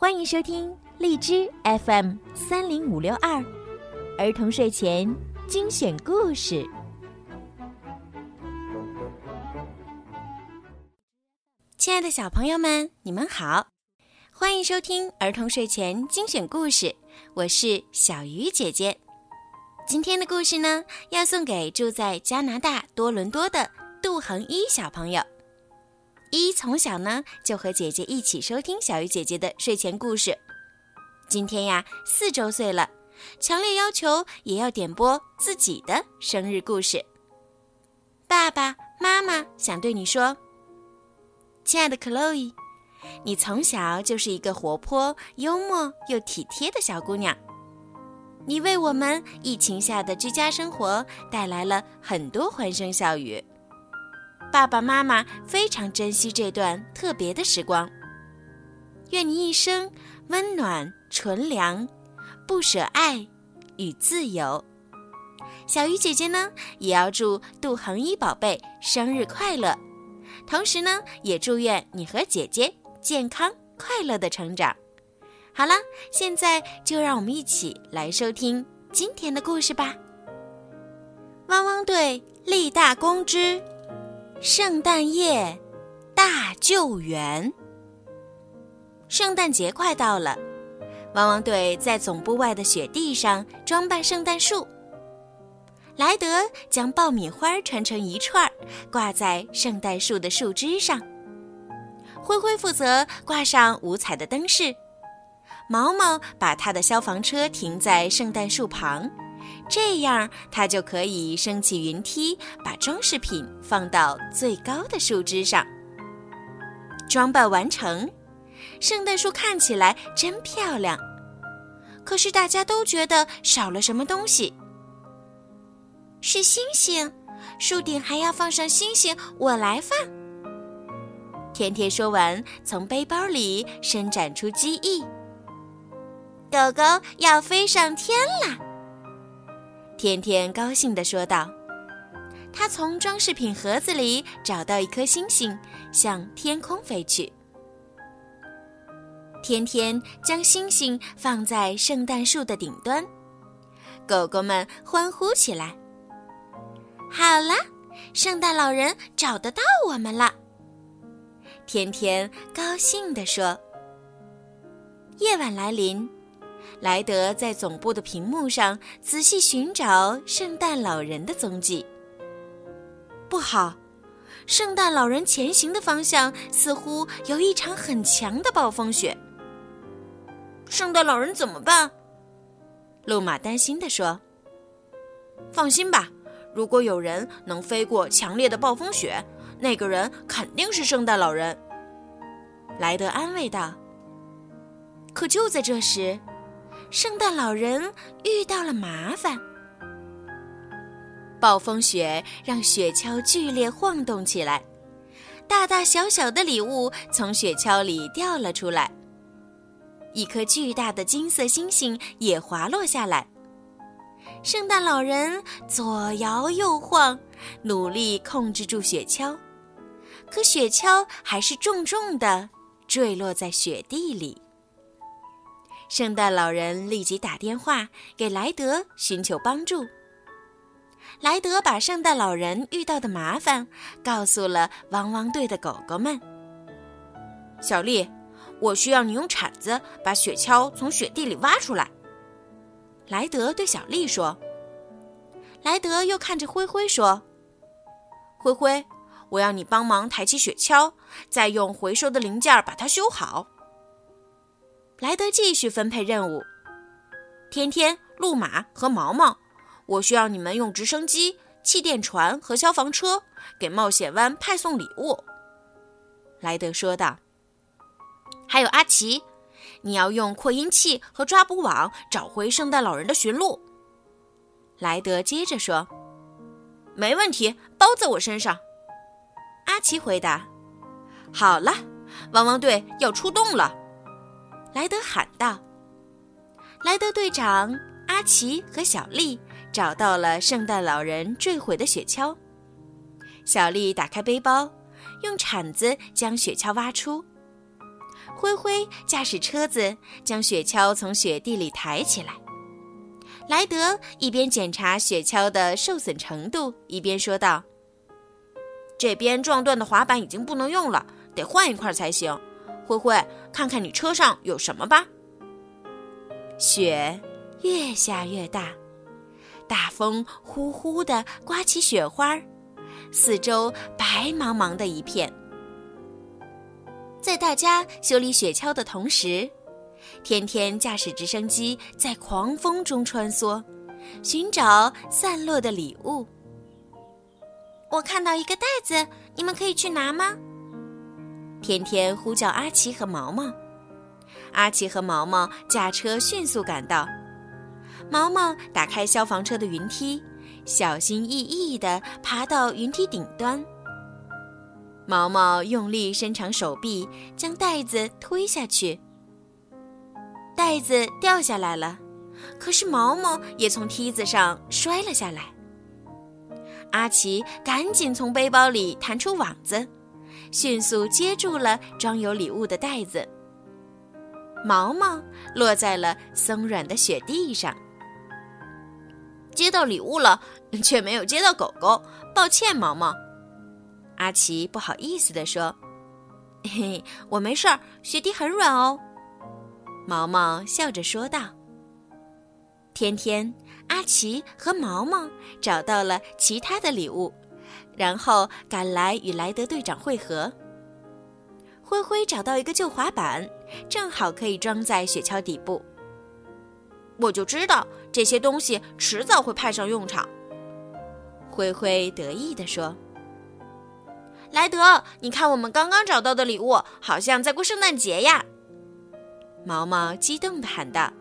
欢迎收听荔枝 FM 三零五六二儿童睡前精选故事。亲爱的小朋友们，你们好，欢迎收听儿童睡前精选故事。我是小鱼姐姐。今天的故事呢，要送给住在加拿大多伦多的杜恒一小朋友。一从小呢就和姐姐一起收听小鱼姐姐的睡前故事，今天呀四周岁了，强烈要求也要点播自己的生日故事。爸爸妈妈想对你说，亲爱的 Chloe，你从小就是一个活泼、幽默又体贴的小姑娘，你为我们疫情下的居家生活带来了很多欢声笑语。爸爸妈妈非常珍惜这段特别的时光。愿你一生温暖纯良，不舍爱与自由。小鱼姐姐呢，也要祝杜恒一宝贝生日快乐，同时呢，也祝愿你和姐姐健康快乐的成长。好了，现在就让我们一起来收听今天的故事吧。汪汪队立大功之。圣诞夜大救援。圣诞节快到了，汪汪队在总部外的雪地上装扮圣诞树。莱德将爆米花串成一串，挂在圣诞树的树枝上。灰灰负责挂上五彩的灯饰，毛毛把他的消防车停在圣诞树旁。这样，它就可以升起云梯，把装饰品放到最高的树枝上。装扮完成，圣诞树看起来真漂亮。可是大家都觉得少了什么东西。是星星，树顶还要放上星星，我来放。甜甜说完，从背包里伸展出机翼。狗狗要飞上天啦！天天高兴地说道：“他从装饰品盒子里找到一颗星星，向天空飞去。天天将星星放在圣诞树的顶端，狗狗们欢呼起来。好了，圣诞老人找得到我们了。”天天高兴地说。夜晚来临。莱德在总部的屏幕上仔细寻找圣诞老人的踪迹。不好，圣诞老人前行的方向似乎有一场很强的暴风雪。圣诞老人怎么办？路马担心地说：“放心吧，如果有人能飞过强烈的暴风雪，那个人肯定是圣诞老人。”莱德安慰道。可就在这时。圣诞老人遇到了麻烦，暴风雪让雪橇剧烈晃动起来，大大小小的礼物从雪橇里掉了出来，一颗巨大的金色星星也滑落下来。圣诞老人左摇右晃，努力控制住雪橇，可雪橇还是重重的坠落在雪地里。圣诞老人立即打电话给莱德寻求帮助。莱德把圣诞老人遇到的麻烦告诉了汪汪队的狗狗们。小丽，我需要你用铲子把雪橇从雪地里挖出来。莱德对小丽说。莱德又看着灰灰说：“灰灰，我要你帮忙抬起雪橇，再用回收的零件把它修好。”莱德继续分配任务：天天、路马和毛毛，我需要你们用直升机、气垫船和消防车给冒险湾派送礼物。莱德说道：“还有阿奇，你要用扩音器和抓捕网找回圣诞老人的驯鹿。”莱德接着说：“没问题，包在我身上。”阿奇回答：“好了，汪汪队要出动了。”莱德喊道：“莱德队长，阿奇和小丽找到了圣诞老人坠毁的雪橇。小丽打开背包，用铲子将雪橇挖出。灰灰驾驶车子将雪橇从雪地里抬起来。莱德一边检查雪橇的受损程度，一边说道：“这边撞断的滑板已经不能用了，得换一块才行。灰灰，看看你车上有什么吧。”雪越下越大，大风呼呼地刮起雪花，四周白茫茫的一片。在大家修理雪橇的同时，天天驾驶直升机在狂风中穿梭，寻找散落的礼物。我看到一个袋子，你们可以去拿吗？天天呼叫阿奇和毛毛。阿奇和毛毛驾车迅速赶到，毛毛打开消防车的云梯，小心翼翼地爬到云梯顶端。毛毛用力伸长手臂，将袋子推下去。袋子掉下来了，可是毛毛也从梯子上摔了下来。阿奇赶紧从背包里弹出网子，迅速接住了装有礼物的袋子。毛毛落在了松软的雪地上。接到礼物了，却没有接到狗狗，抱歉，毛毛。阿奇不好意思地说：“嘿嘿，我没事儿，雪地很软哦。”毛毛笑着说道。天天、阿奇和毛毛找到了其他的礼物，然后赶来与莱德队长会合。灰灰找到一个旧滑板，正好可以装在雪橇底部。我就知道这些东西迟早会派上用场。灰灰得意地说：“莱德，你看我们刚刚找到的礼物，好像在过圣诞节呀！”毛毛激动地喊道：“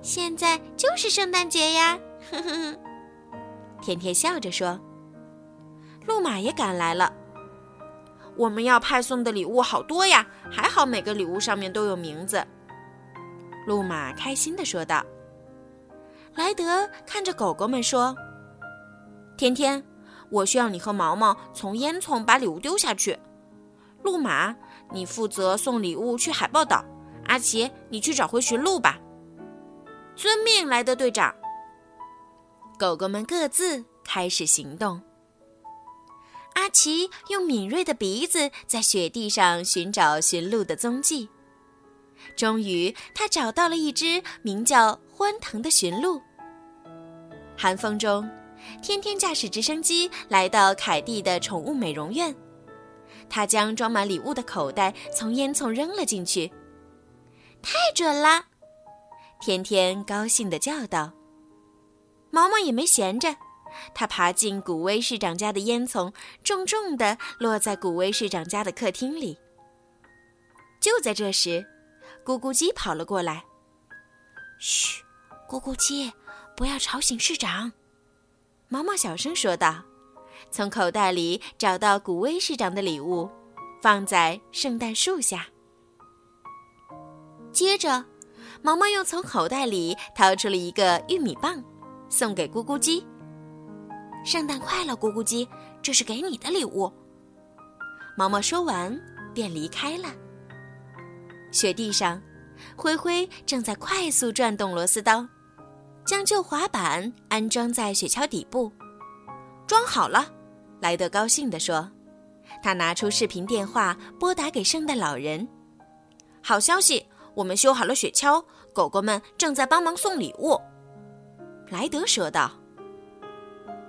现在就是圣诞节呀！”呵呵呵。天天笑着说：“路马也赶来了。”我们要派送的礼物好多呀，还好每个礼物上面都有名字。路马开心地说道。莱德看着狗狗们说：“天天，我需要你和毛毛从烟囱把礼物丢下去。路马，你负责送礼物去海豹岛。阿奇，你去找回驯鹿吧。”遵命，莱德队长。狗狗们各自开始行动。阿奇用敏锐的鼻子在雪地上寻找驯鹿的踪迹，终于他找到了一只名叫欢腾的驯鹿。寒风中，天天驾驶直升机来到凯蒂的宠物美容院，他将装满礼物的口袋从烟囱扔了进去，太准了！天天高兴地叫道。毛毛也没闲着。他爬进古威市长家的烟囱，重重地落在古威市长家的客厅里。就在这时，咕咕鸡跑了过来。“嘘，咕咕鸡，不要吵醒市长。”毛毛小声说道，从口袋里找到古威市长的礼物，放在圣诞树下。接着，毛毛又从口袋里掏出了一个玉米棒，送给咕咕鸡。圣诞快乐，咕咕鸡！这是给你的礼物。毛毛说完，便离开了。雪地上，灰灰正在快速转动螺丝刀，将旧滑板安装在雪橇底部。装好了，莱德高兴地说。他拿出视频电话，拨打给圣诞老人。好消息，我们修好了雪橇，狗狗们正在帮忙送礼物。莱德说道。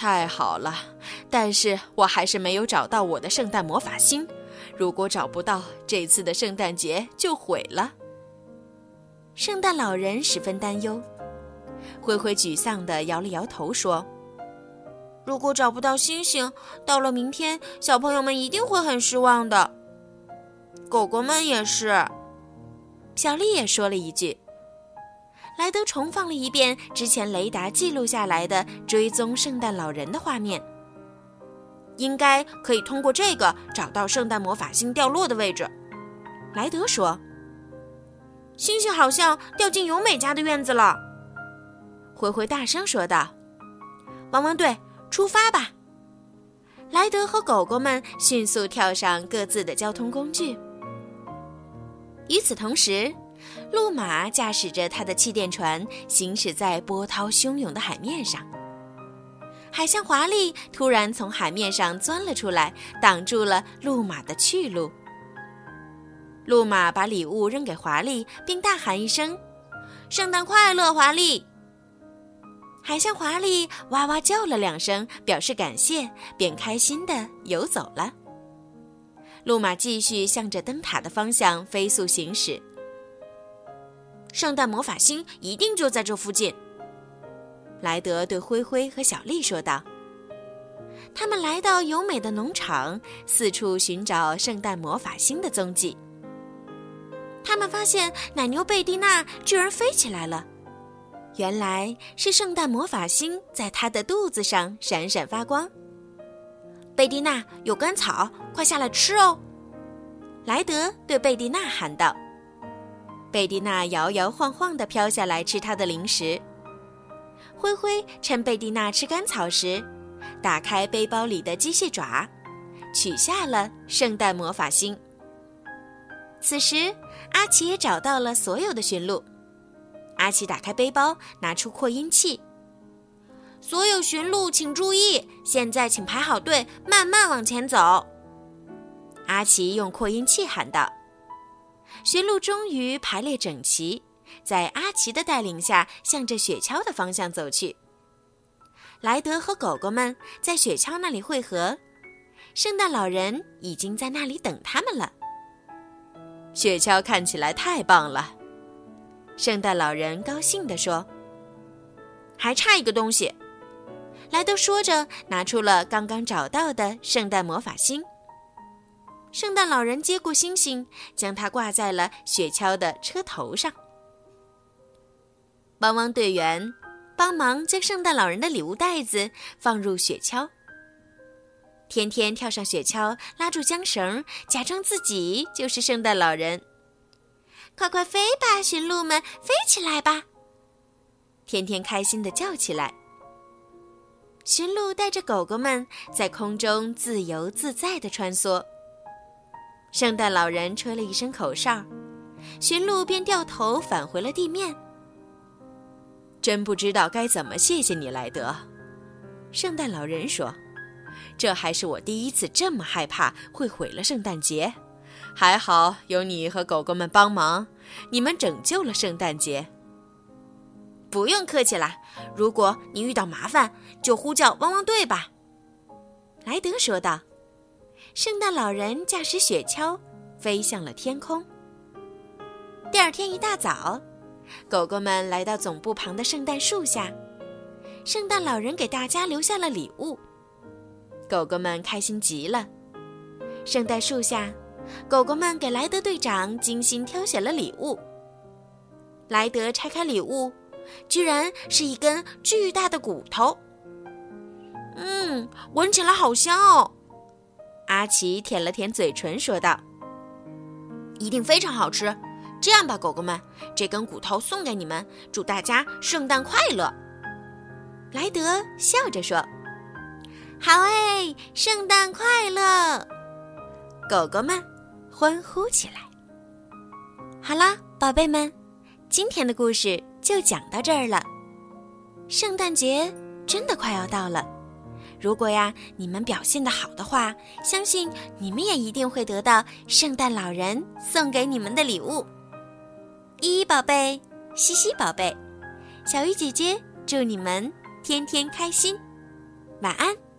太好了，但是我还是没有找到我的圣诞魔法星。如果找不到，这次的圣诞节就毁了。圣诞老人十分担忧，灰灰沮丧地摇了摇头说：“如果找不到星星，到了明天，小朋友们一定会很失望的。狗狗们也是。”小丽也说了一句。莱德重放了一遍之前雷达记录下来的追踪圣诞老人的画面，应该可以通过这个找到圣诞魔法星掉落的位置。莱德说：“星星好像掉进由美家的院子了。”灰灰大声说道：“汪汪队，出发吧！”莱德和狗狗们迅速跳上各自的交通工具。与此同时，路马驾驶着他的气垫船行驶在波涛汹涌的海面上。海象华丽突然从海面上钻了出来，挡住了路马的去路。路马把礼物扔给华丽，并大喊一声：“圣诞快乐，华丽！”海象华丽哇哇叫了两声，表示感谢，便开心地游走了。路马继续向着灯塔的方向飞速行驶。圣诞魔法星一定就在这附近。莱德对灰灰和小丽说道。他们来到优美的农场，四处寻找圣诞魔法星的踪迹。他们发现奶牛贝蒂娜居然飞起来了，原来是圣诞魔法星在她的肚子上闪闪发光。贝蒂娜有干草，快下来吃哦！莱德对贝蒂娜喊道。贝蒂娜摇摇晃晃地飘下来吃她的零食。灰灰趁贝蒂娜吃干草时，打开背包里的机械爪，取下了圣诞魔法星。此时，阿奇也找到了所有的驯鹿。阿奇打开背包，拿出扩音器。所有驯鹿请注意，现在请排好队，慢慢往前走。阿奇用扩音器喊道：“驯鹿终于排列整齐。”在阿奇的带领下，向着雪橇的方向走去。莱德和狗狗们在雪橇那里汇合，圣诞老人已经在那里等他们了。雪橇看起来太棒了，圣诞老人高兴地说：“还差一个东西。”莱德说着，拿出了刚刚找到的圣诞魔法星。圣诞老人接过星星，将它挂在了雪橇的车头上。汪汪队员帮忙将圣诞老人的礼物袋子放入雪橇。天天跳上雪橇，拉住缰绳，假装自己就是圣诞老人。快快飞吧，驯鹿们，飞起来吧！天天开心地叫起来。驯鹿带着狗狗们在空中自由自在地穿梭。圣诞老人吹了一声口哨，驯鹿便掉头返回了地面。真不知道该怎么谢谢你，莱德。圣诞老人说：“这还是我第一次这么害怕会毁了圣诞节，还好有你和狗狗们帮忙，你们拯救了圣诞节。”不用客气啦，如果你遇到麻烦，就呼叫汪汪队吧。”莱德说道。圣诞老人驾驶雪橇飞向了天空。第二天一大早。狗狗们来到总部旁的圣诞树下，圣诞老人给大家留下了礼物。狗狗们开心极了。圣诞树下，狗狗们给莱德队长精心挑选了礼物。莱德拆开礼物，居然是一根巨大的骨头。嗯，闻起来好香哦。阿奇舔了舔嘴唇，说道：“一定非常好吃。”这样吧，狗狗们，这根骨头送给你们，祝大家圣诞快乐。莱德笑着说：“好哎，圣诞快乐！”狗狗们欢呼起来。好啦，宝贝们，今天的故事就讲到这儿了。圣诞节真的快要到了，如果呀你们表现的好的话，相信你们也一定会得到圣诞老人送给你们的礼物。依依宝贝，西西宝贝，小鱼姐姐祝你们天天开心，晚安。